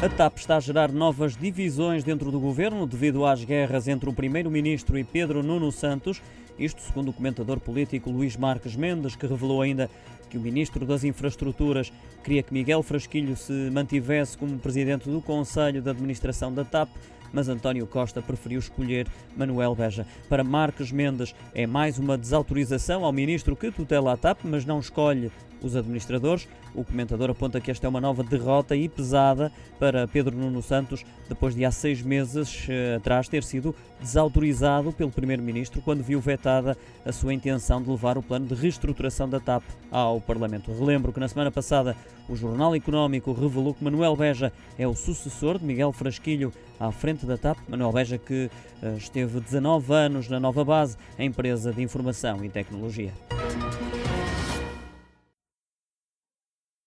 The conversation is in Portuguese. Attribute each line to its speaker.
Speaker 1: A TAP está a gerar novas divisões dentro do governo devido às guerras entre o primeiro-ministro e Pedro Nuno Santos. Isto segundo o comentador político Luís Marques Mendes, que revelou ainda que o ministro das Infraestruturas queria que Miguel Frasquilho se mantivesse como presidente do Conselho de Administração da TAP mas António Costa preferiu escolher Manuel Beja. Para Marques Mendes, é mais uma desautorização ao ministro que tutela a TAP, mas não escolhe os administradores. O comentador aponta que esta é uma nova derrota e pesada para Pedro Nuno Santos, depois de há seis meses eh, atrás ter sido desautorizado pelo Primeiro-Ministro quando viu vetada a sua intenção de levar o plano de reestruturação da TAP ao Parlamento. Relembro que na semana passada o Jornal Económico revelou que Manuel Beja é o sucessor de Miguel Frasquilho à frente da TAP. Manuel Beja que eh, esteve 19 anos na nova base, a empresa de informação e tecnologia.